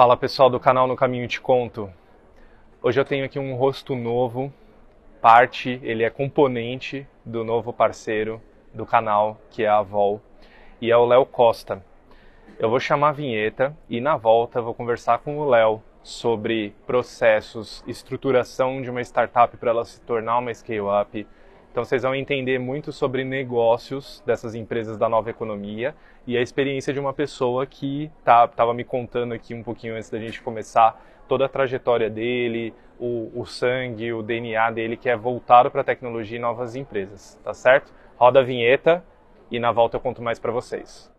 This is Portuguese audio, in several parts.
Fala pessoal do canal No Caminho Te Conto. Hoje eu tenho aqui um rosto novo, parte, ele é componente do novo parceiro do canal, que é a Vol, e é o Léo Costa. Eu vou chamar a vinheta e na volta vou conversar com o Léo sobre processos, estruturação de uma startup para ela se tornar uma scale-up, então vocês vão entender muito sobre negócios dessas empresas da nova economia e a experiência de uma pessoa que estava tá, me contando aqui um pouquinho antes da gente começar toda a trajetória dele, o, o sangue, o DNA dele que é voltado para tecnologia e novas empresas, tá certo? Roda a vinheta e na volta eu conto mais para vocês.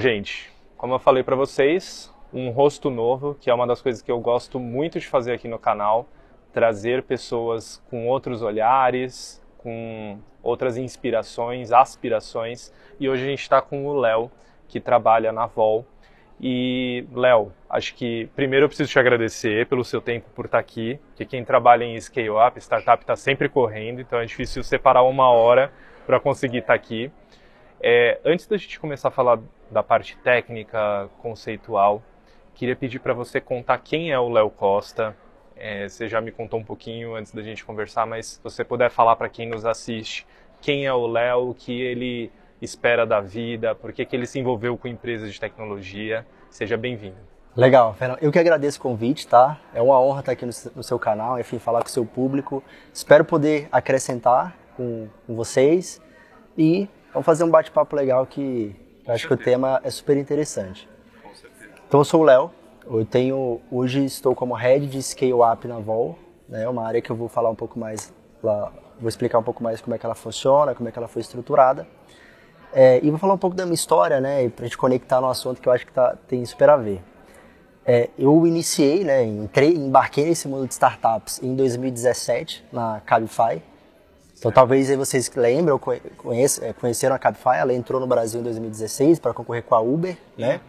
Gente, como eu falei para vocês, um rosto novo, que é uma das coisas que eu gosto muito de fazer aqui no canal, trazer pessoas com outros olhares, com outras inspirações, aspirações. E hoje a gente está com o Léo, que trabalha na Vol. E, Léo, acho que primeiro eu preciso te agradecer pelo seu tempo por estar aqui, porque quem trabalha em scale up, startup, está sempre correndo, então é difícil separar uma hora para conseguir estar aqui. É, antes da gente começar a falar da parte técnica, conceitual, queria pedir para você contar quem é o Léo Costa. É, você já me contou um pouquinho antes da gente conversar, mas se você puder falar para quem nos assiste quem é o Léo, o que ele espera da vida, por que, que ele se envolveu com empresas de tecnologia. Seja bem-vindo. Legal, Fernando. Eu que agradeço o convite, tá? É uma honra estar aqui no, no seu canal, enfim, falar com o seu público. Espero poder acrescentar com, com vocês e Vamos fazer um bate-papo legal que eu acho que o tema é super interessante. Então eu sou o Léo, eu tenho, hoje estou como Head de Scale Up na Vol, né, uma área que eu vou falar um pouco mais lá, vou explicar um pouco mais como é que ela funciona, como é que ela foi estruturada. É, e vou falar um pouco da minha história, né, para a gente conectar no assunto que eu acho que tá, tem super a ver. É, eu iniciei, né, entrei, embarquei nesse mundo de startups em 2017 na Cabify, então talvez aí vocês lembram, conhece, é, conheceram a Cabify, ela entrou no Brasil em 2016 para concorrer com a Uber, né?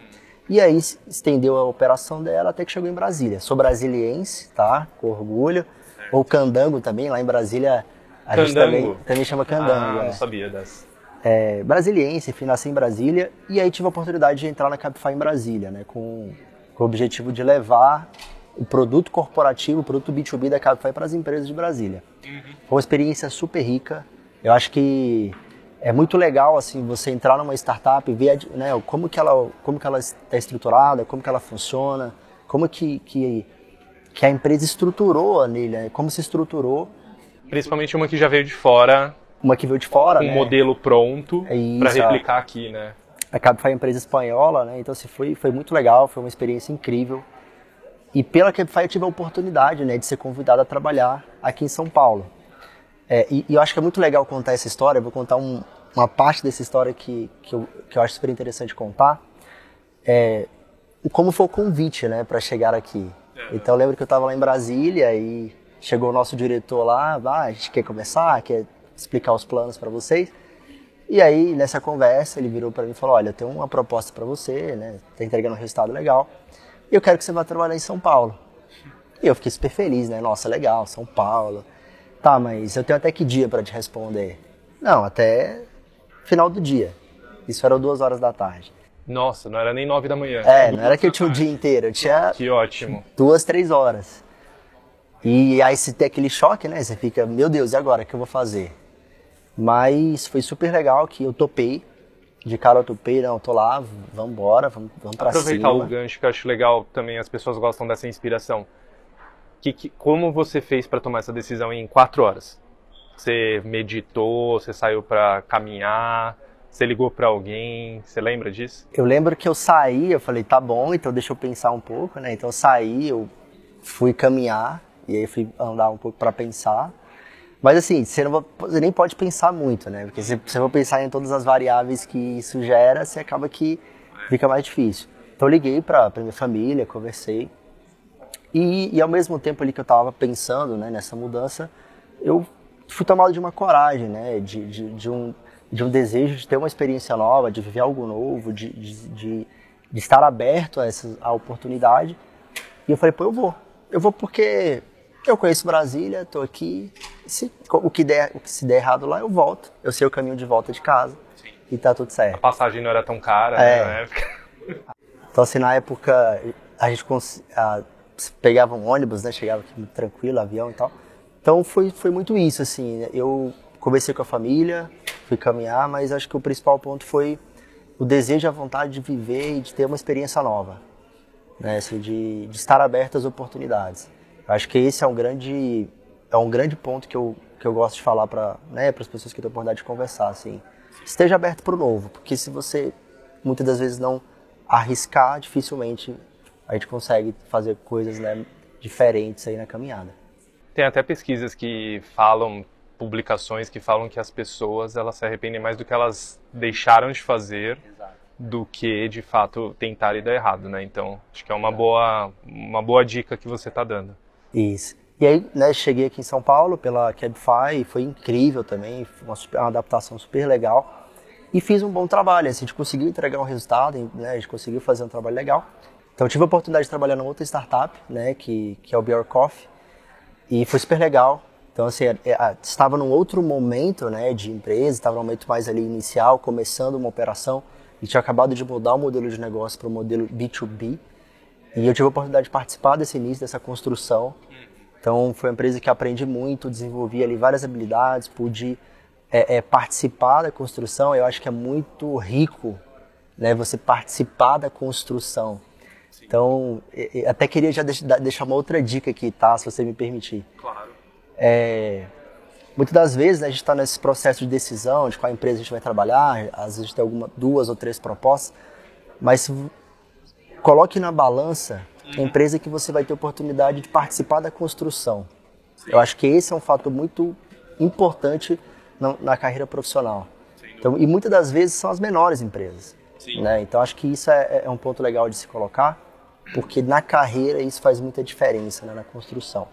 E aí estendeu a operação dela até que chegou em Brasília. Sou brasiliense, tá? Com orgulho. Certo. Ou candango também, lá em Brasília a candango. gente também, também chama candango. Ah, é. não sabia dessa. É, brasiliense, enfim, nasci em Brasília e aí tive a oportunidade de entrar na Cabify em Brasília, né? Com, com o objetivo de levar o produto corporativo, o produto B2B da Cabify para as empresas de Brasília. Uhum. Foi uma experiência super rica. Eu acho que é muito legal assim você entrar numa startup e ver né, como que ela como que ela está estruturada, como que ela funciona, como que, que, que a empresa estruturou nele, né, como se estruturou. Principalmente uma que já veio de fora. Uma que veio de fora, um né? modelo pronto é para replicar aqui, né? A Cabify é uma empresa espanhola, né? Então assim, foi, foi muito legal, foi uma experiência incrível. E pela Cabify eu tive a oportunidade né, de ser convidado a trabalhar aqui em São Paulo. É, e, e, eu acho que é muito legal contar essa história, eu vou contar um, uma parte dessa história que, que, eu, que eu acho super interessante contar. É, como foi o convite né, para chegar aqui. É. Então eu lembro que eu estava lá em Brasília e chegou o nosso diretor lá, ah, a gente quer começar, quer explicar os planos para vocês. E aí, nessa conversa, ele virou para mim e falou: Olha, eu tenho uma proposta para você, né? Tá entregando um resultado legal eu quero que você vá trabalhar em São Paulo. E eu fiquei super feliz, né? Nossa, legal, São Paulo. Tá, mas eu tenho até que dia para te responder? Não, até final do dia. Isso era duas horas da tarde. Nossa, não era nem nove da manhã. É, não era que eu tinha o dia inteiro, eu tinha. Que ótimo. Duas, três horas. E aí você tem aquele choque, né? Você fica, meu Deus, e agora? O que eu vou fazer? Mas foi super legal que eu topei de cara eu topei, não, tô lá, vamos embora, vamos, vamos pra Aproveitar cima. o gancho que eu acho legal também, as pessoas gostam dessa inspiração. Que, que como você fez para tomar essa decisão em quatro horas? Você meditou, você saiu para caminhar, você ligou para alguém, você lembra disso? Eu lembro que eu saí, eu falei, tá bom, então deixa eu pensar um pouco, né? Então eu saí, eu fui caminhar, e aí fui andar um pouco para pensar. Mas assim, você, não, você nem pode pensar muito, né? Porque se você for pensar em todas as variáveis que isso gera, você acaba que fica mais difícil. Então eu liguei para minha família, conversei. E, e, ao mesmo tempo ali que eu estava pensando né, nessa mudança, eu fui tomado de uma coragem, né? De, de, de, um, de um desejo de ter uma experiência nova, de viver algo novo, de, de, de de estar aberto a essa a oportunidade. E eu falei, pô, eu vou. Eu vou porque eu conheço Brasília, estou aqui. Se, o, que der, o que se der errado lá, eu volto. Eu sei o caminho de volta de casa. Sim. E tá tudo certo. A passagem não era tão cara é. né, na época. Então, assim, na época, a gente a, pegava um ônibus, né? Chegava aqui tranquilo, avião e tal. Então, foi, foi muito isso, assim. Eu conversei com a família, fui caminhar, mas acho que o principal ponto foi o desejo e a vontade de viver e de ter uma experiência nova. Né? Assim, de, de estar aberto às oportunidades. Acho que esse é um grande, é um grande ponto que eu, que eu gosto de falar para né, as pessoas que têm a oportunidade de conversar. Assim. Esteja aberto para o novo, porque se você muitas das vezes não arriscar, dificilmente a gente consegue fazer coisas né, diferentes aí na caminhada. Tem até pesquisas que falam, publicações que falam que as pessoas elas se arrependem mais do que elas deixaram de fazer Exato. do que de fato tentar e dar errado, né? Então acho que é uma boa uma boa dica que você está dando. Isso. E aí, né, cheguei aqui em São Paulo pela Cabify, foi incrível também, uma, super, uma adaptação super legal e fiz um bom trabalho. Assim, a gente conseguiu entregar um resultado, né? a gente conseguiu fazer um trabalho legal. Então, tive a oportunidade de trabalhar numa outra startup, né? que, que é o Beer Coffee, e foi super legal. Então, assim, é, é, estava num outro momento né, de empresa, estava num momento mais ali inicial, começando uma operação, e tinha acabado de mudar o modelo de negócio para o modelo B2B. E eu tive a oportunidade de participar desse início, dessa construção. Então, foi uma empresa que aprendi muito, desenvolvi ali várias habilidades, pude é, é, participar da construção, eu acho que é muito rico, né? Você participar da construção. Sim. Então, até queria já deixar uma outra dica aqui, tá? Se você me permitir. Claro. É, muitas das vezes né, a gente está nesse processo de decisão de qual empresa a gente vai trabalhar, às vezes tem alguma, duas ou três propostas, mas coloque na balança a uhum. empresa que você vai ter oportunidade de participar da construção. Sim. Eu acho que esse é um fator muito importante na, na carreira profissional. Então, e muitas das vezes são as menores empresas. Né? Então acho que isso é, é, um ponto legal de se colocar, porque na carreira isso faz muita diferença né, na construção.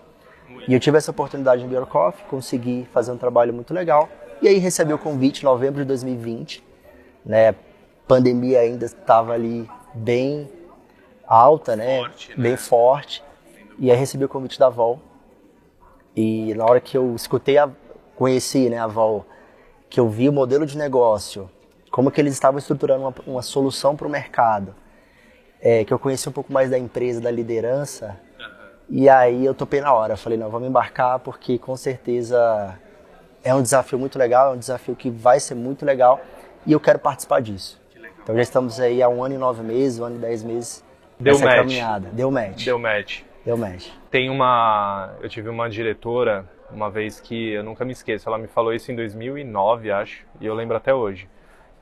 Muito. E eu tive essa oportunidade no Biocoff, consegui fazer um trabalho muito legal. E aí recebi o convite em novembro de 2020. Né? Pandemia ainda estava ali bem alta, né? Forte, né? bem forte. E aí recebi o convite da Vol. E na hora que eu escutei a, conheci né, a Vol, que eu vi o modelo de negócio, como que eles estavam estruturando uma, uma solução para o mercado, é, que eu conheci um pouco mais da empresa, da liderança, e aí eu topei na hora. Falei, não, vamos embarcar porque com certeza é um desafio muito legal, é um desafio que vai ser muito legal e eu quero participar disso. Então já estamos aí há um ano e nove meses, um ano e dez meses Deu nessa match. caminhada. Deu match. Deu match. Deu match. Tem uma... Eu tive uma diretora uma vez que eu nunca me esqueço, ela me falou isso em 2009, acho, e eu lembro até hoje,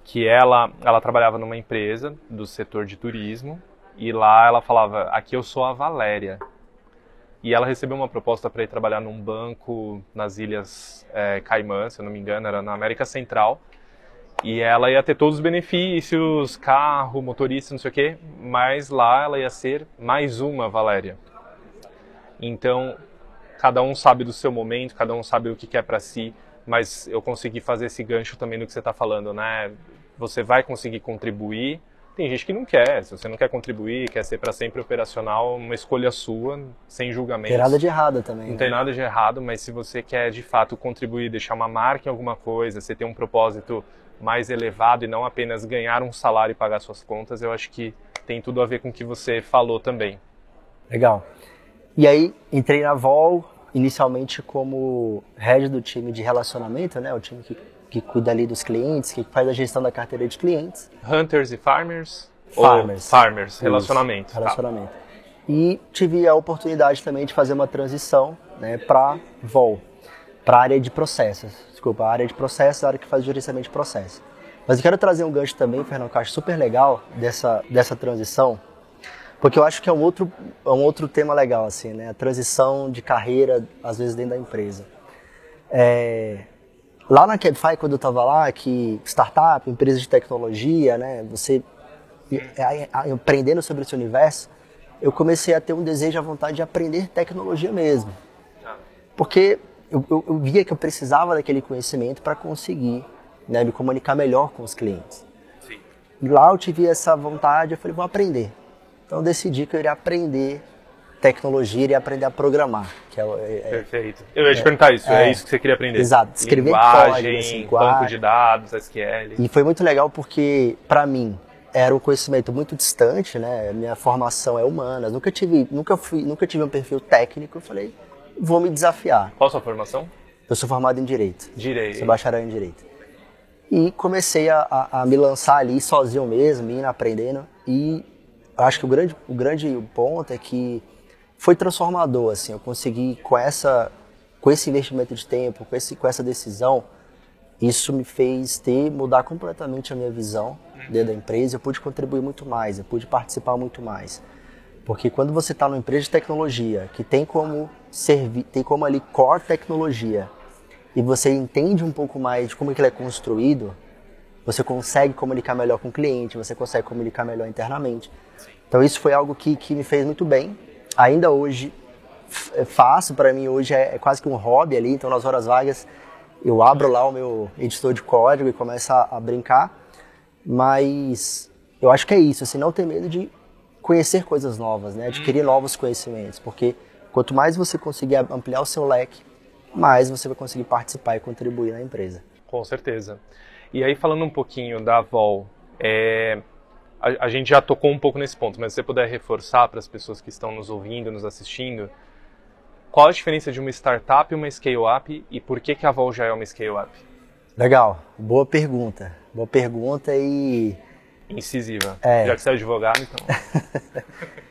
que ela ela trabalhava numa empresa do setor de turismo e lá ela falava: "Aqui eu sou a Valéria". E ela recebeu uma proposta para ir trabalhar num banco nas Ilhas é, Caimã, se eu não me engano, era na América Central. E ela ia ter todos os benefícios, carro, motorista, não sei o quê, mas lá ela ia ser mais uma Valéria. Então, cada um sabe do seu momento, cada um sabe o que quer para si, mas eu consegui fazer esse gancho também do que você está falando, né? Você vai conseguir contribuir. Tem gente que não quer. Se você não quer contribuir, quer ser para sempre operacional, uma escolha sua, sem julgamento. Tem nada de errado também. Não né? tem nada de errado, mas se você quer de fato contribuir, deixar uma marca em alguma coisa, você tem um propósito mais elevado e não apenas ganhar um salário e pagar suas contas, eu acho que tem tudo a ver com o que você falou também. Legal. E aí entrei na Vol, inicialmente como head do time de relacionamento, né? O time que, que cuida ali dos clientes, que faz a gestão da carteira de clientes. Hunters e farmers? Farmers. farmers, relacionamento. Isso, relacionamento. Tá. E tive a oportunidade também de fazer uma transição né, para Vol, para a área de processos. Desculpa, a área de processos, a área que faz o gerenciamento de processos. Mas eu quero trazer um gancho também, Fernando, que eu acho super legal dessa, dessa transição, porque eu acho que é um outro, é um outro tema legal, assim, né? A transição de carreira, às vezes, dentro da empresa. É, lá na Cabify, quando eu estava lá, que startup, empresa de tecnologia, né? Você aprendendo sobre esse universo, eu comecei a ter um desejo, a vontade de aprender tecnologia mesmo. Porque eu, eu, eu via que eu precisava daquele conhecimento para conseguir né, me comunicar melhor com os clientes. E lá eu tive essa vontade, eu falei, vou aprender. Então eu decidi que eu iria aprender tecnologia, iria aprender a programar. Que é, é, Perfeito. Eu ia te perguntar isso, é, é, isso que você queria aprender. Exato, escrever Linguagem, código, assim, banco de dados, SQL. E foi muito legal porque, para mim, era um conhecimento muito distante, né? Minha formação é humana, nunca tive, nunca fui, nunca tive um perfil técnico. Eu falei, vou me desafiar. Qual a sua formação? Eu sou formado em direito. Direito. Sou bacharel em direito. E comecei a, a, a me lançar ali sozinho mesmo, indo aprendendo. E acho que o grande, o grande ponto é que foi transformador, assim. Eu consegui com essa, com esse investimento de tempo, com esse, com essa decisão, isso me fez ter mudar completamente a minha visão dentro da empresa. Eu pude contribuir muito mais, eu pude participar muito mais. Porque quando você está numa empresa de tecnologia que tem como servir, tem como ali core tecnologia e você entende um pouco mais de como é que ele é construído, você consegue comunicar melhor com o cliente, você consegue comunicar melhor internamente. Então isso foi algo que, que me fez muito bem. Ainda hoje é faço, para mim hoje é, é, quase que um hobby ali, então nas horas vagas eu abro lá o meu editor de código e começo a, a brincar. Mas eu acho que é isso, assim, não ter medo de conhecer coisas novas, né? Adquirir novos conhecimentos, porque quanto mais você conseguir ampliar o seu leque, mais você vai conseguir participar e contribuir na empresa. Com certeza. E aí falando um pouquinho da Vol, é, a, a, gente já tocou um pouco nesse ponto, mas se você puder reforçar para as pessoas que estão nos ouvindo, nos assistindo, qual a diferença de uma startup e uma scale-up e por que, que a Vol já é uma scale-up? Legal, boa pergunta. Boa pergunta e. Incisiva. É. Já que você é advogado, então.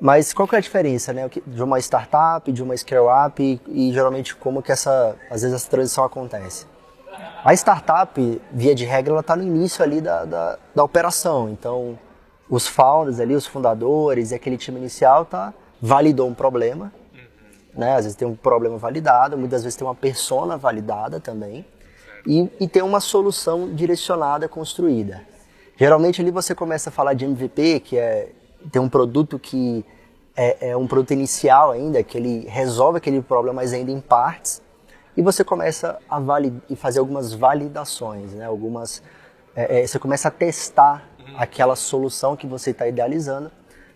Mas qual que é a diferença, né? De uma startup, de uma scale-up e, e, geralmente como que essa, às vezes essa transição acontece? A startup, via de regra, ela está no início ali da, da, da, operação. Então, os founders ali, os fundadores e aquele time inicial tá validou um problema, né? Às vezes tem um problema validado, muitas vezes tem uma persona validada também e, e tem uma solução direcionada, construída. Geralmente ali você começa a falar de MVP, que é tem um produto que é, é, um produto inicial ainda, que ele resolve aquele problema, mas ainda em partes, e você começa a fazer algumas validações, né? Algumas, é, é, você começa a testar aquela solução que você está idealizando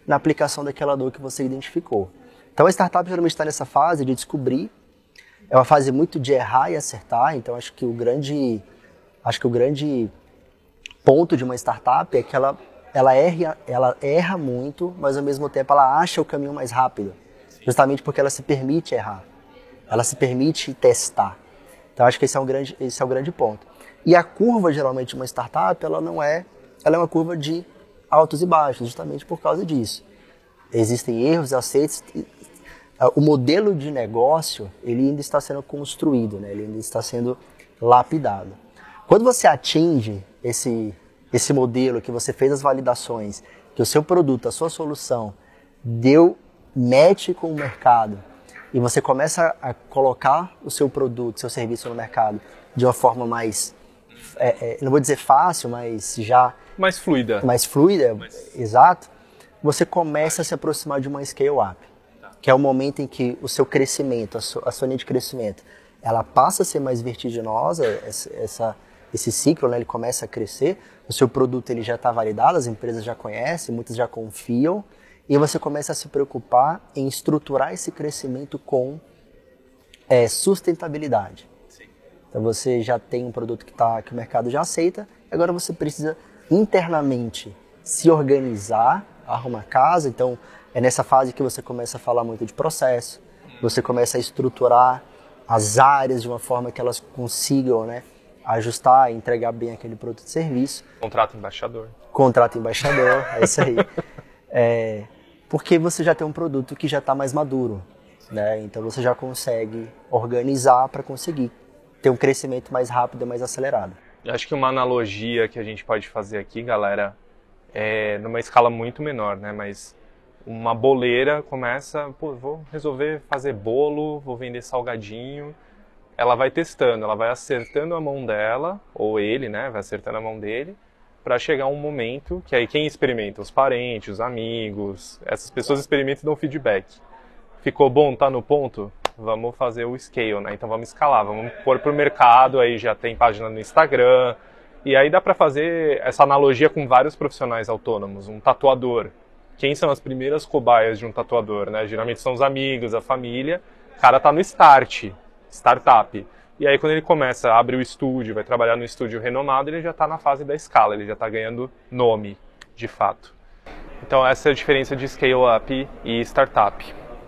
na aplicação daquela dor que você identificou. Então a startup geralmente está nessa fase de descobrir é uma fase muito de errar e acertar, então acho que o grande acho que o grande ponto de uma startup é que ela ela erra, ela erra muito, mas ao mesmo tempo ela acha o caminho mais rápido, justamente porque ela se permite errar, ela se permite testar. Então acho que esse é um grande esse é o grande ponto. E a curva geralmente de uma startup ela não é ela é uma curva de altos e baixos, justamente por causa disso. Existem erros, aceitos, ah, o modelo de negócio ele ainda está sendo construído, né? ele ainda está sendo lapidado. Quando você atinge esse, esse modelo, que você fez as validações, que o seu produto, a sua solução deu match com o mercado e você começa a colocar o seu produto, seu serviço no mercado de uma forma mais, é, é, não vou dizer fácil, mas já mais fluida, mais fluida, mais... exato, você começa a se aproximar de uma scale up que é o momento em que o seu crescimento, a sua, a sua linha de crescimento, ela passa a ser mais vertiginosa, essa esse ciclo, né, ele começa a crescer, o seu produto ele já está validado, as empresas já conhecem, muitas já confiam, e você começa a se preocupar em estruturar esse crescimento com é, sustentabilidade. Sim. Então você já tem um produto que, tá, que o mercado já aceita, agora você precisa internamente se organizar, arrumar casa, então é nessa fase que você começa a falar muito de processo, você começa a estruturar as áreas de uma forma que elas consigam, né, ajustar, entregar bem aquele produto e serviço. Contrato embaixador. Contrato embaixador, é isso aí. É, porque você já tem um produto que já está mais maduro, né? Então você já consegue organizar para conseguir ter um crescimento mais rápido e mais acelerado. Eu acho que uma analogia que a gente pode fazer aqui, galera, é numa escala muito menor, né? Mas uma boleira começa, pô, vou resolver fazer bolo, vou vender salgadinho. Ela vai testando, ela vai acertando a mão dela, ou ele, né, vai acertando a mão dele, para chegar um momento que aí quem experimenta? Os parentes, os amigos, essas pessoas experimentam e dão feedback. Ficou bom, tá no ponto? Vamos fazer o scale, né? Então vamos escalar, vamos pôr pro mercado, aí já tem página no Instagram, E aí dá para fazer essa analogia com vários profissionais autônomos. Um tatuador. Quem são as primeiras cobaias de um tatuador, né? Geralmente são os amigos, a família. O cara tá no start, startup. E aí quando ele começa, abre o estúdio, vai trabalhar no estúdio renomado, ele já está na fase da escala, ele já está ganhando nome, de fato. Então essa é a diferença de scale-up e startup.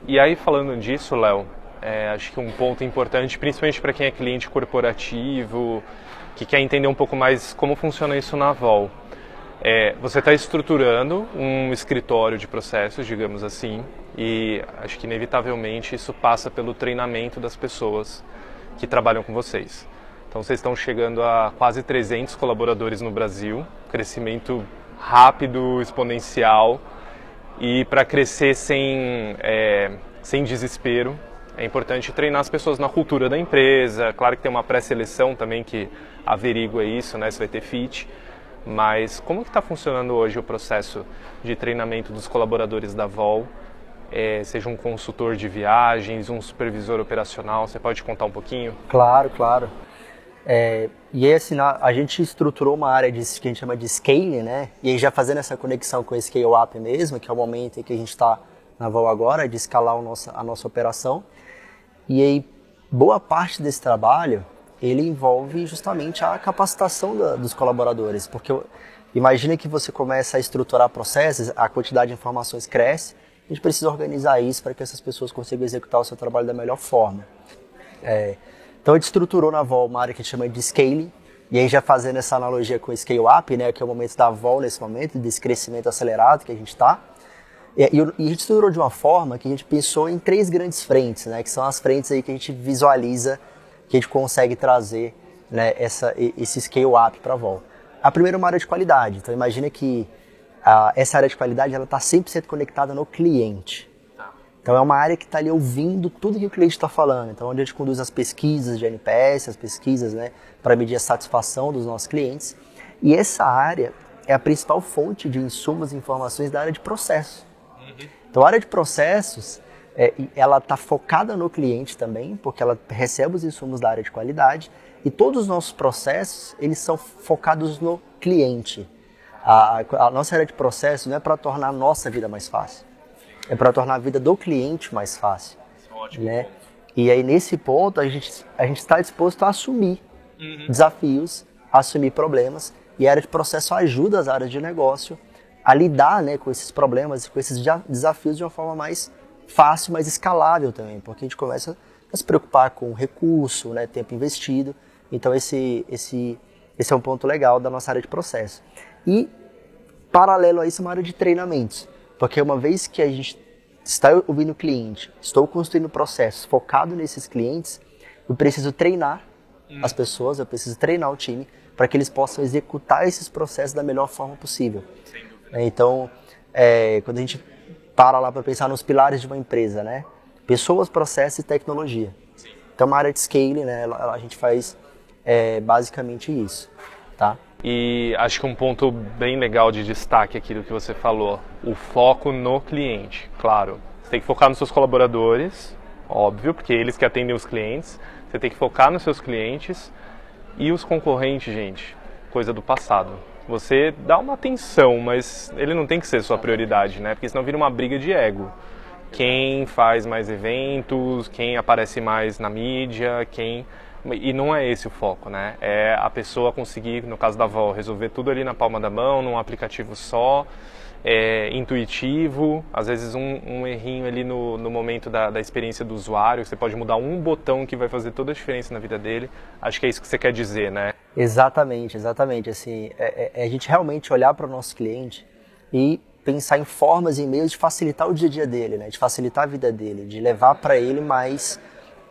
E aí falando disso, Léo, é, acho que um ponto importante, principalmente para quem é cliente corporativo, que quer entender um pouco mais como funciona isso na Vol. É, você está estruturando um escritório de processos, digamos assim, e acho que inevitavelmente isso passa pelo treinamento das pessoas que trabalham com vocês. Então vocês estão chegando a quase 300 colaboradores no Brasil, crescimento rápido, exponencial, e para crescer sem, é, sem desespero, é importante treinar as pessoas na cultura da empresa. Claro que tem uma pré-seleção também que averigua isso, né, se vai ter fit. Mas como que está funcionando hoje o processo de treinamento dos colaboradores da Vol? É, seja um consultor de viagens, um supervisor operacional, você pode contar um pouquinho? Claro, claro. É, e aí, assim, a gente estruturou uma área que a gente chama de scaling, né? E aí já fazendo essa conexão com o scale up mesmo, que é o momento em que a gente está na Vol agora, de escalar a nossa, a nossa operação. E aí, boa parte desse trabalho, ele envolve justamente a capacitação da, dos colaboradores, porque imagina que você começa a estruturar processos, a quantidade de informações cresce, a gente precisa organizar isso para que essas pessoas consigam executar o seu trabalho da melhor forma. É, então a gente estruturou na Vol uma área que a gente chama de scaling, e aí já fazendo essa analogia com o scale up, né, que é o momento da Vol nesse momento, desse crescimento acelerado que a gente está, e, e, a gente estruturou de uma forma que a gente pensou em três grandes frentes, né, que são as frentes aí que a gente visualiza, que a gente consegue trazer né, essa, esse scale-up para a Vol. A primeira é uma área de qualidade. Então imagina que a, essa área de qualidade ela está 100% conectada no cliente. Então é uma área que está ali ouvindo tudo que o cliente está falando. Então onde a gente conduz as pesquisas de NPS, as pesquisas né, para medir a satisfação dos nossos clientes. E essa área é a principal fonte de insumos e informações da área de processo. Então, a área de processos, é, ela está focada no cliente também, porque ela recebe os insumos da área de qualidade e todos os nossos processos, eles são focados no cliente. A, a nossa área de processos não é para tornar a nossa vida mais fácil, é para tornar a vida do cliente mais fácil. Ótimo. Né? E aí, nesse ponto, a gente a está disposto a assumir uhum. desafios, a assumir problemas, e a área de processo ajuda as áreas de negócio a lidar né, com esses problemas e com esses desafios de uma forma mais fácil, mais escalável também, porque a gente começa a se preocupar com recurso, né, tempo investido. Então esse, esse, esse é um ponto legal da nossa área de processo. E paralelo a isso, uma área de treinamentos, porque uma vez que a gente está ouvindo o cliente, estou construindo processos focado nesses clientes, eu preciso treinar hum. as pessoas, eu preciso treinar o time para que eles possam executar esses processos da melhor forma possível. Então, é, quando a gente para lá para pensar nos pilares de uma empresa, né? Pessoas, processos e tecnologia. Sim. Então, uma área de scale, né? A gente faz é, basicamente isso, tá? E acho que um ponto bem legal de destaque aqui do que você falou, o foco no cliente. Claro, você tem que focar nos seus colaboradores, óbvio, porque eles que atendem os clientes. Você tem que focar nos seus clientes e os concorrentes, gente, coisa do passado você dá uma atenção, mas ele não tem que ser sua prioridade, né? Porque senão vira uma briga de ego. Quem faz mais eventos, quem aparece mais na mídia, quem e não é esse o foco, né? É a pessoa conseguir, no caso da avó, resolver tudo ali na palma da mão, num aplicativo só é, intuitivo, às vezes um, um errinho ali no, no momento da, da, experiência do usuário, você pode mudar um botão que vai fazer toda a diferença na vida dele. Acho que é isso que você quer dizer, né? Exatamente, exatamente. Assim, é, é, é a gente realmente olhar para o nosso cliente e pensar em formas e meios de facilitar o dia a dia dele, né? de facilitar a vida dele, de levar para ele mais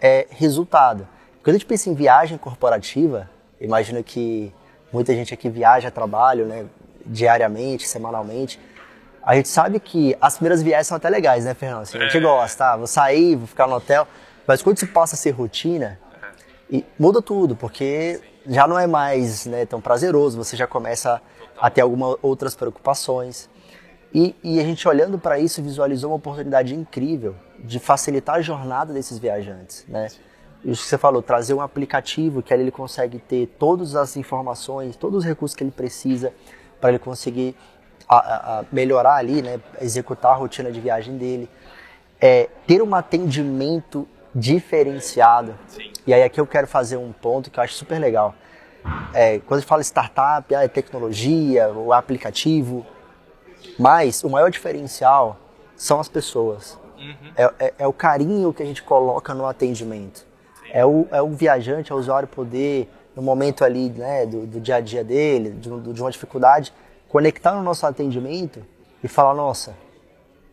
é, resultado. Quando a gente pensa em viagem corporativa, imagino que muita gente aqui viaja trabalho, né? diariamente, semanalmente. A gente sabe que as primeiras viagens são até legais, né, Fernando? Assim, a gente é. gosta, tá? Vou sair, vou ficar no hotel. Mas quando se passa a ser rotina, e muda tudo, porque já não é mais né, tão prazeroso, você já começa a ter algumas outras preocupações. E, e a gente olhando para isso visualizou uma oportunidade incrível de facilitar a jornada desses viajantes, né? isso que você falou, trazer um aplicativo que ali ele consegue ter todas as informações, todos os recursos que ele precisa para ele conseguir a, a melhorar ali, né, executar a rotina de viagem dele. É, ter um atendimento diferenciado. Sim. E aí aqui eu quero fazer um ponto que eu acho super legal. É, quando a gente fala startup, ah, é tecnologia, o aplicativo, mas o maior diferencial são as pessoas. Uhum. É, é, é, o carinho que a gente coloca no atendimento. É o, é o viajante, é o usuário poder, no momento ali né, do, do dia a dia dele, de, de uma dificuldade, conectar no nosso atendimento e falar: nossa,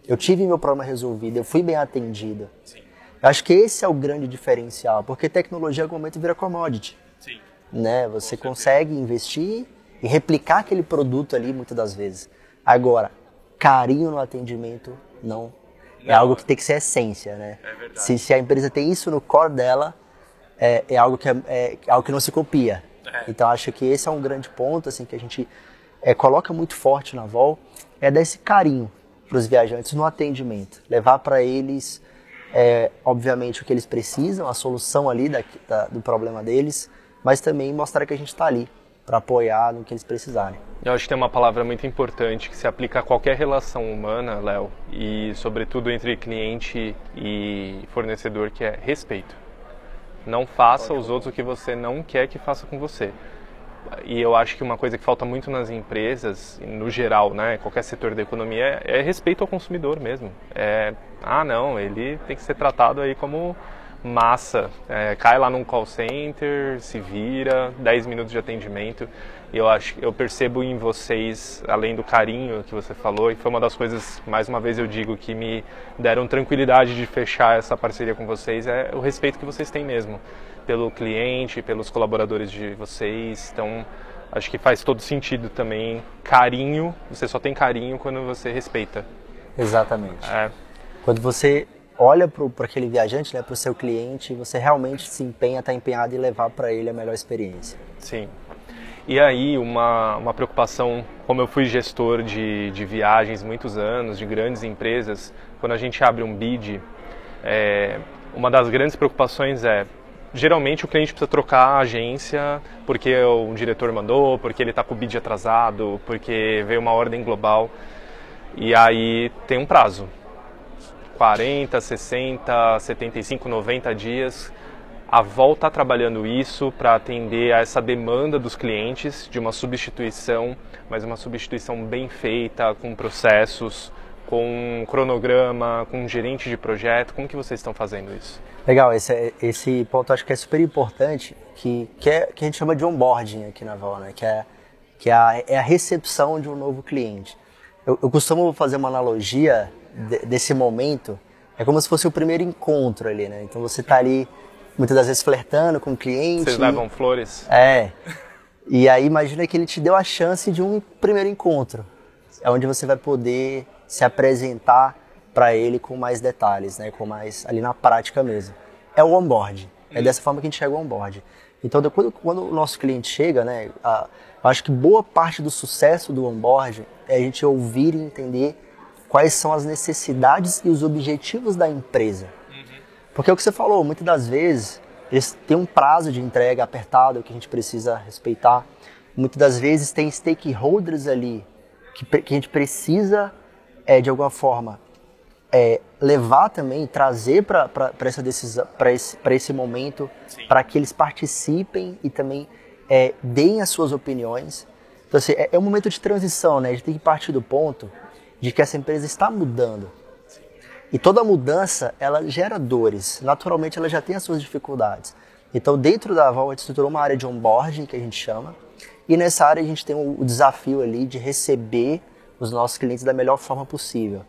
eu tive meu problema resolvido, eu fui bem atendida. Sim. Acho que esse é o grande diferencial, porque tecnologia em algum momento vira commodity. Sim. Né? Você consegue investir e replicar aquele produto ali muitas das vezes. Agora, carinho no atendimento não. É não. É algo que tem que ser essência, né? É verdade. Se, se a empresa tem isso no core dela, é, é algo que é, é, algo que não se copia. É. Então acho que esse é um grande ponto assim que a gente é, coloca muito forte na Vol, é dar esse carinho para os viajantes no atendimento, levar para eles, é, obviamente, o que eles precisam, a solução ali da, da, do problema deles, mas também mostrar que a gente está ali para apoiar no que eles precisarem. Eu acho que tem uma palavra muito importante que se aplica a qualquer relação humana, Léo, e sobretudo entre cliente e fornecedor, que é respeito. Não faça os outros o que você não quer que faça com você. E eu acho que uma coisa que falta muito nas empresas, no geral, né, qualquer setor da economia, é, é respeito ao consumidor mesmo. É, ah, não, ele tem que ser tratado aí como massa. É, cai lá num call center, se vira, 10 minutos de atendimento. E eu acho, eu percebo em vocês, além do carinho que você falou, e foi uma das coisas, mais uma vez eu digo, que me deram tranquilidade de fechar essa parceria com vocês, é o respeito que vocês têm mesmo pelo cliente, pelos colaboradores de vocês. Então, acho que faz todo sentido também. Carinho, você só tem carinho quando você respeita. Exatamente. É. Quando você olha para aquele viajante, né, para o seu cliente, você realmente se empenha, está empenhado em levar para ele a melhor experiência. Sim. E aí, uma, uma preocupação, como eu fui gestor de, de viagens muitos anos, de grandes empresas, quando a gente abre um bid, é, uma das grandes preocupações é, geralmente o cliente precisa trocar a agência porque o diretor mandou, porque ele está com o bid atrasado, porque veio uma ordem global. E aí tem um prazo. 40, 60, 75, 90 dias. A Vol está trabalhando isso para atender a essa demanda dos clientes de uma substituição, mas uma substituição bem feita, com processos, com um cronograma, com um gerente de projeto. Como que vocês estão fazendo isso? Legal, esse, esse ponto acho que é super importante, que, que, é, que a gente chama de onboarding aqui na Vol, né? que, é, que é, a, é a recepção de um novo cliente. Eu, eu costumo fazer uma analogia de, desse momento, é como se fosse o primeiro encontro ali, né? Então você está ali muitas das vezes flertando com o cliente. Vocês levam flores? É. E aí imagina que ele te deu a chance de um primeiro encontro, é onde você vai poder se apresentar para ele com mais detalhes, né? Com mais ali na prática mesmo. É o onboard. É dessa forma que a gente chega ao onboard. Então, quando, quando o nosso cliente chega, né? A, eu acho que boa parte do sucesso do onboard é a gente ouvir e entender quais são as necessidades e os objetivos da empresa. Porque é o que você falou, muitas das vezes eles têm um prazo de entrega apertado que a gente precisa respeitar. Muitas das vezes tem stakeholders ali que, que a gente precisa, é, de alguma forma, é, levar também, trazer para essa decisão, para esse, esse momento, para que eles participem e também é, deem as suas opiniões. Então, assim, é, é um momento de transição, né? A gente tem que partir do ponto de que essa empresa está mudando. E toda mudança, ela gera dores. Naturalmente, ela já tem as suas dificuldades. Então, dentro da Val, a gente estruturou uma área de onboarding, que a gente chama. E nessa área, a gente tem o desafio ali de receber os nossos clientes da melhor forma possível.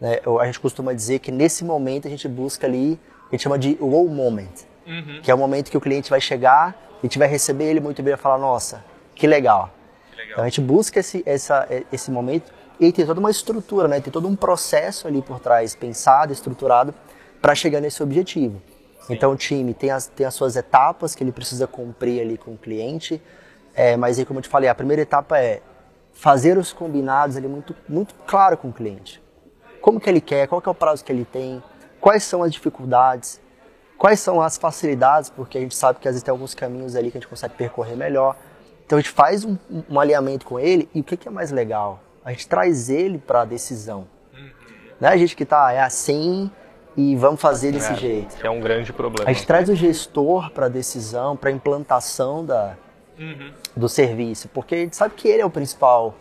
Né? A gente costuma dizer que nesse momento a gente busca ali, a gente chama de wow moment. Uhum. Que é o momento que o cliente vai chegar, a gente vai receber ele muito bem e falar, nossa, que legal. que legal. Então a gente busca esse, essa, esse momento e tem toda uma estrutura, né? Tem todo um processo ali por trás, pensado, estruturado, para chegar nesse objetivo. Sim. Então o time tem as, tem as suas etapas que ele precisa cumprir ali com o cliente, é, mas aí como eu te falei, a primeira etapa é fazer os combinados ali muito, muito claro com o cliente. Como que ele quer, qual que é o prazo que ele tem, quais são as dificuldades, quais são as facilidades, porque a gente sabe que às vezes tem alguns caminhos ali que a gente consegue percorrer melhor. Então a gente faz um, um alinhamento com ele e o que, que é mais legal? A gente traz ele para a decisão. Não é a gente que está é assim e vamos fazer desse é, jeito. É um grande problema. A gente traz o gestor para a decisão, para a implantação da, uhum. do serviço, porque a gente sabe que ele é o principal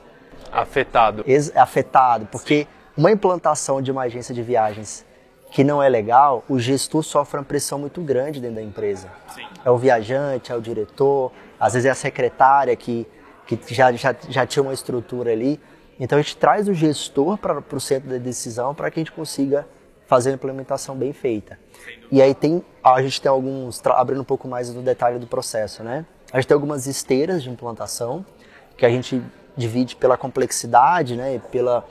afetado. Ex afetado, porque Sim. uma implantação de uma agência de viagens que não é legal, o gestor sofre uma pressão muito grande dentro da empresa. Sim. É o viajante, é o diretor, às vezes é a secretária que, que já, já, já tinha uma estrutura ali. Então a gente traz o gestor para o centro da decisão para que a gente consiga fazer uma implementação bem feita. E aí tem, a gente tem alguns, abrindo um pouco mais do detalhe do processo, né? A gente tem algumas esteiras de implantação que a gente divide pela complexidade, né? Pela,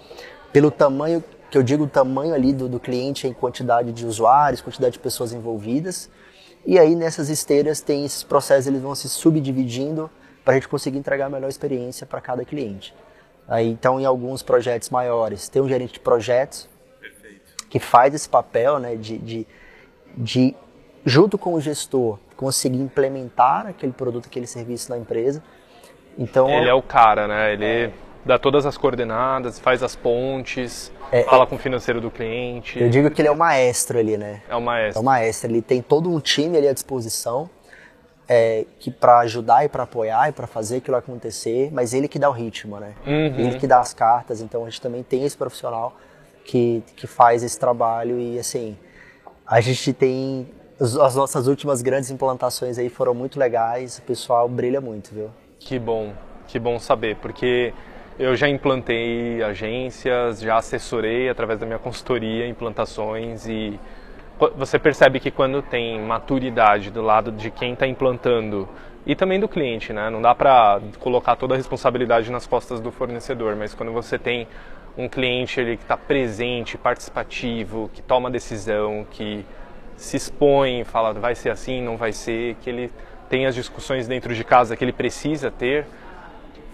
pelo tamanho que eu digo o tamanho ali do, do cliente em quantidade de usuários, quantidade de pessoas envolvidas. E aí nessas esteiras tem esses processos, eles vão se subdividindo para a gente conseguir entregar a melhor experiência para cada cliente. Aí, então, em alguns projetos maiores, tem um gerente de projetos Perfeito. que faz esse papel né, de, de, de, junto com o gestor, conseguir implementar aquele produto, aquele serviço na empresa. Então, ele é o cara, né? Ele é, dá todas as coordenadas, faz as pontes, é, fala é, com o financeiro do cliente. Eu digo que ele é o maestro ali, né? É o maestro. É o maestro. Ele tem todo um time ali à disposição é, que para ajudar e para apoiar e para fazer aquilo acontecer, mas ele que dá o ritmo, né? Uhum. Ele que dá as cartas. Então a gente também tem esse profissional que, que faz esse trabalho e assim a gente tem as nossas últimas grandes implantações aí foram muito legais. O pessoal brilha muito, viu? Que bom, que bom saber, porque eu já implantei agências, já assessorei através da minha consultoria implantações e você percebe que quando tem maturidade do lado de quem está implantando e também do cliente, né? Não dá para colocar toda a responsabilidade nas costas do fornecedor, mas quando você tem um cliente ali que está presente, participativo, que toma decisão, que se expõe, fala vai ser assim, não vai ser, que ele tem as discussões dentro de casa que ele precisa ter,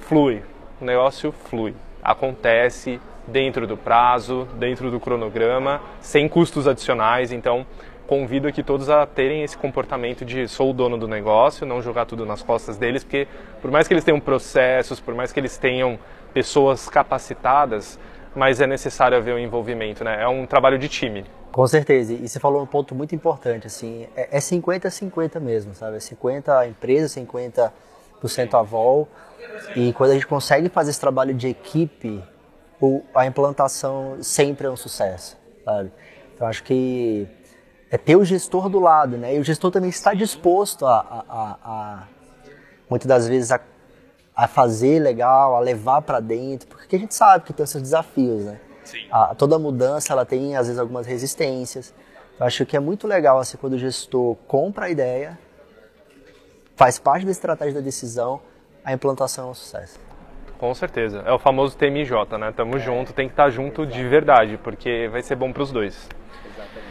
flui, o negócio flui. Acontece dentro do prazo, dentro do cronograma, sem custos adicionais. Então, convido aqui todos a terem esse comportamento de sou o dono do negócio, não jogar tudo nas costas deles, porque por mais que eles tenham processos, por mais que eles tenham pessoas capacitadas, mas é necessário haver o um envolvimento, né? É um trabalho de time. Com certeza. E você falou um ponto muito importante, assim, é 50-50 mesmo, sabe? É 50 a empresa, 50% a vol. E quando a gente consegue fazer esse trabalho de equipe, a implantação sempre é um sucesso, sabe? Então acho que é ter o gestor do lado, né? E o gestor também está disposto a, a, a, a muitas das vezes a, a fazer legal, a levar para dentro, porque a gente sabe que tem esses desafios, né? A, toda mudança ela tem às vezes algumas resistências. Então, acho que é muito legal assim quando o gestor compra a ideia, faz parte da estratégia da decisão a implantação é um sucesso. Com certeza. É o famoso TMJ, né? Tamo é. junto, tem que estar tá junto Exatamente. de verdade, porque vai ser bom para os dois. Exatamente.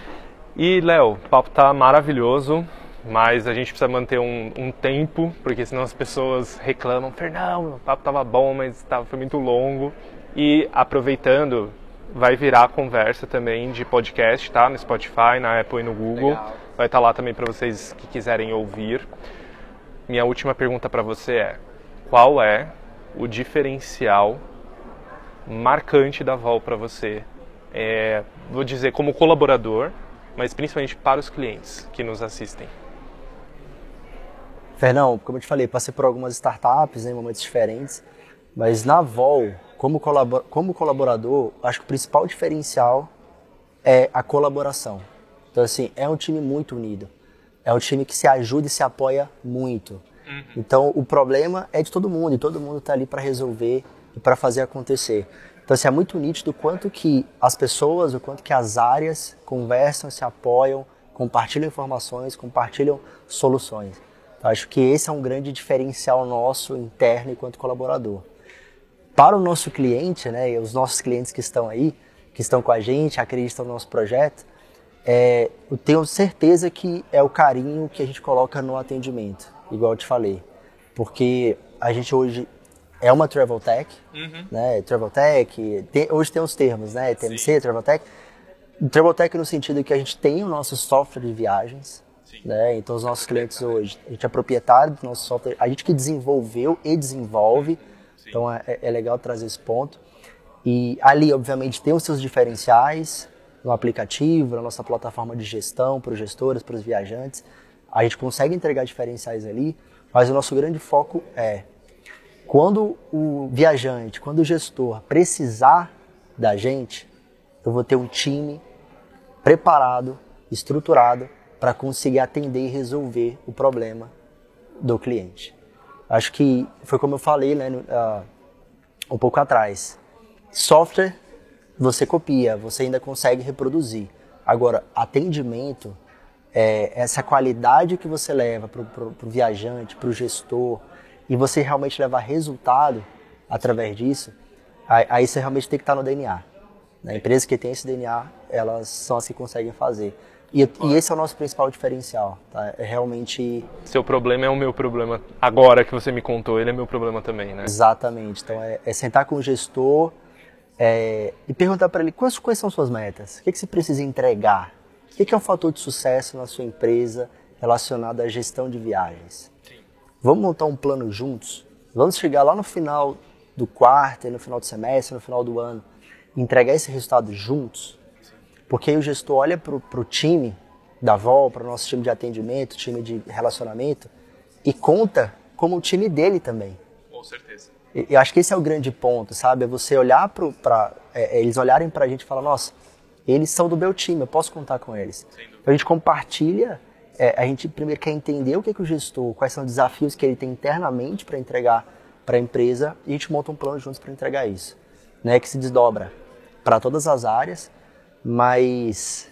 E, Léo, o papo tá maravilhoso, mas a gente precisa manter um, um, tempo, porque senão as pessoas reclamam, Fernão, o papo tava bom, mas tava, foi muito longo. E aproveitando, vai virar conversa também de podcast, tá? No Spotify, na Apple e no Google. Legal. Vai estar tá lá também para vocês que quiserem ouvir. Minha última pergunta para você é: qual é o diferencial marcante da Vol para você? É, vou dizer como colaborador, mas principalmente para os clientes que nos assistem. Fernão, como eu te falei, passei por algumas startups né, em momentos diferentes, mas na Vol, como, colabor como colaborador, acho que o principal diferencial é a colaboração. Então, assim, é um time muito unido. É um time que se ajuda e se apoia muito. Uhum. Então, o problema é de todo mundo e todo mundo está ali para resolver e para fazer acontecer. Então, assim, é muito nítido o quanto que as pessoas, o quanto que as áreas conversam, se apoiam, compartilham informações, compartilham soluções. Então, acho que esse é um grande diferencial nosso interno enquanto colaborador. Para o nosso cliente, né, e os nossos clientes que estão aí, que estão com a gente, acreditam no nosso projeto, é, eu tenho certeza que é o carinho que a gente coloca no atendimento igual eu te falei. Porque a gente hoje é uma travel tech, uhum. né? Travel tech, tem, hoje tem os termos, né? TMC, Sim. travel tech. Travel tech no sentido que a gente tem o nosso software de viagens, Né? Então, os nossos clientes hoje, a gente é proprietário do nosso software, a gente que desenvolveu e desenvolve, Então é, é legal trazer esse ponto. E ali, obviamente, tem os seus diferenciais no aplicativo, na nossa plataforma de gestão, para os gestores, para os viajantes. A gente consegue entregar diferenciais ali, mas o nosso grande foco é quando o viajante, quando o gestor precisar da gente, eu vou ter um time preparado, estruturado para conseguir atender e resolver o problema do cliente. Acho que foi como eu falei né, uh, um pouco atrás. Software você copia, você ainda consegue reproduzir. Agora, atendimento, é, essa qualidade que você leva para o viajante, para o gestor, e você realmente levar resultado através disso, aí, aí você realmente tem que estar no DNA. Né? Empresas que têm esse DNA, elas são as que conseguem fazer. E, e, esse é o nosso principal diferencial, tá? É realmente... Seu problema é o meu problema. Agora que você me contou, ele é meu problema também, né? Exatamente. Então, é, é sentar com o gestor é, e perguntar para ele quais, quais, são suas metas, o que, que você precisa entregar, o que, que é um fator de sucesso na sua empresa relacionado à gestão de viagens. Sim. Vamos montar um plano juntos? Vamos chegar lá no final do quarto, no final do semestre, no final do ano, entregar esse resultado juntos? Porque aí o gestor olha para o time da VOL, para o nosso time de atendimento, time de relacionamento, e conta como o time dele também. Com certeza. Eu acho que esse é o grande ponto, sabe? É você olhar para. É, é, eles olharem para a gente e falar: nossa, eles são do meu time, eu posso contar com eles. Então a gente compartilha, é, a gente primeiro quer entender o que, é que o gestor, quais são os desafios que ele tem internamente para entregar para a empresa e a gente monta um plano juntos para entregar isso. Né? Que se desdobra para todas as áreas mas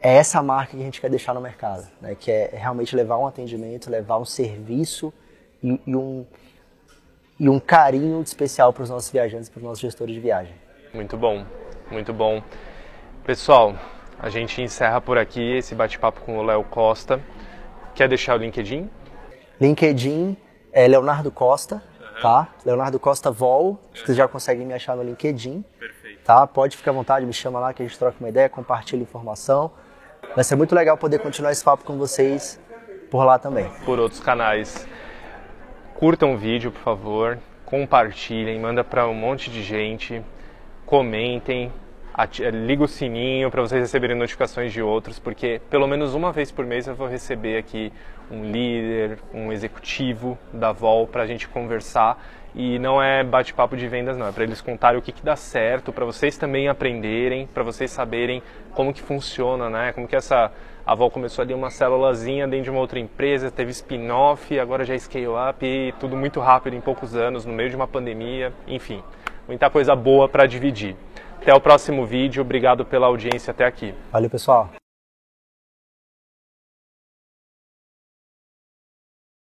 é essa marca que a gente quer deixar no mercado, né? que é realmente levar um atendimento, levar um serviço e, e um, e um carinho especial para os nossos viajantes, para os nossos gestores de viagem. Muito bom, muito bom. Pessoal, a gente encerra por aqui esse bate-papo com o Léo Costa. Quer deixar o LinkedIn? LinkedIn é Leonardo Costa, uhum. tá? Leonardo Costa Vol, uhum. vocês já conseguem me achar no LinkedIn. Perfeito tá? Pode ficar à vontade, me chama lá que a gente troca uma ideia, compartilha informação. Vai ser muito legal poder continuar esse papo com vocês por lá também. Por outros canais. Curtam o vídeo, por favor, compartilhem, manda para um monte de gente, comentem, liga o sininho para vocês receberem notificações de outros, porque pelo menos uma vez por mês eu vou receber aqui um líder, um executivo da Vol para a gente conversar e não é bate-papo de vendas não, é para eles contarem o que, que dá certo, para vocês também aprenderem, para vocês saberem como que funciona, né? Como que essa a Vol começou ali uma célulazinha dentro de uma outra empresa, teve spin-off, agora já é scale up e tudo muito rápido em poucos anos, no meio de uma pandemia, enfim, muita coisa boa para dividir. Até o próximo vídeo, obrigado pela audiência até aqui. Valeu, pessoal.